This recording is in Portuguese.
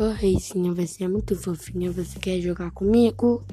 Ô, Reizinha, você é muito fofinha. Você quer jogar comigo?